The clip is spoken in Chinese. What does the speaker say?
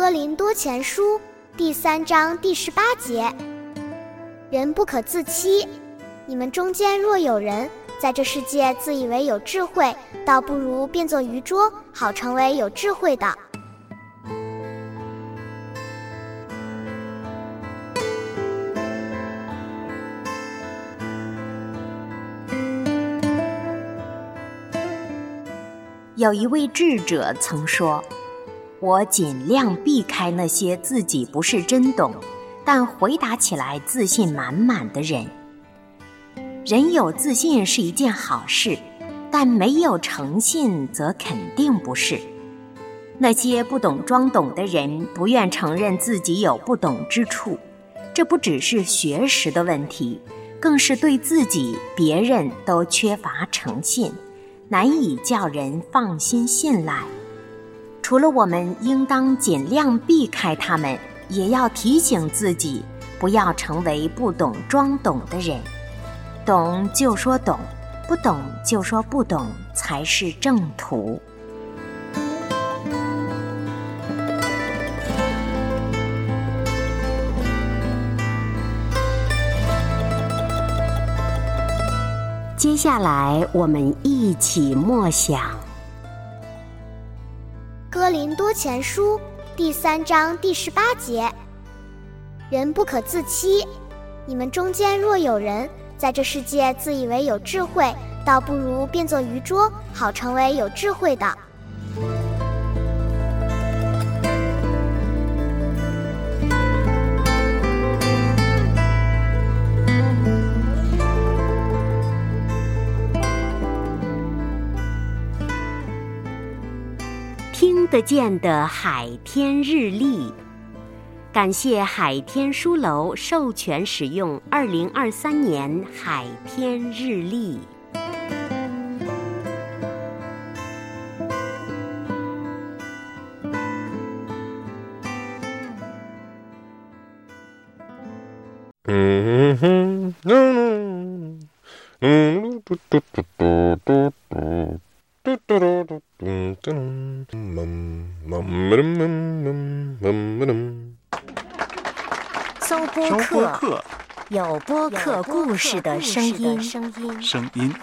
哥林多前书》第三章第十八节：人不可自欺。你们中间若有人在这世界自以为有智慧，倒不如变作愚拙，好成为有智慧的。有一位智者曾说。我尽量避开那些自己不是真懂，但回答起来自信满满的人。人有自信是一件好事，但没有诚信则肯定不是。那些不懂装懂的人，不愿承认自己有不懂之处，这不只是学识的问题，更是对自己、别人都缺乏诚信，难以叫人放心信赖。除了我们应当尽量避开他们，也要提醒自己，不要成为不懂装懂的人。懂就说懂，不懂就说不懂，才是正途。接下来，我们一起默想。哥林多前书第三章第十八节：人不可自欺。你们中间若有人在这世界自以为有智慧，倒不如变作愚拙，好成为有智慧的。听得见的海天日历，感谢海天书楼授权使用二零二三年海天日历。嗯哼，嗯嗯，嘟嘟嘟嘟嘟嘟。搜播客，有播客故事的声音。声音。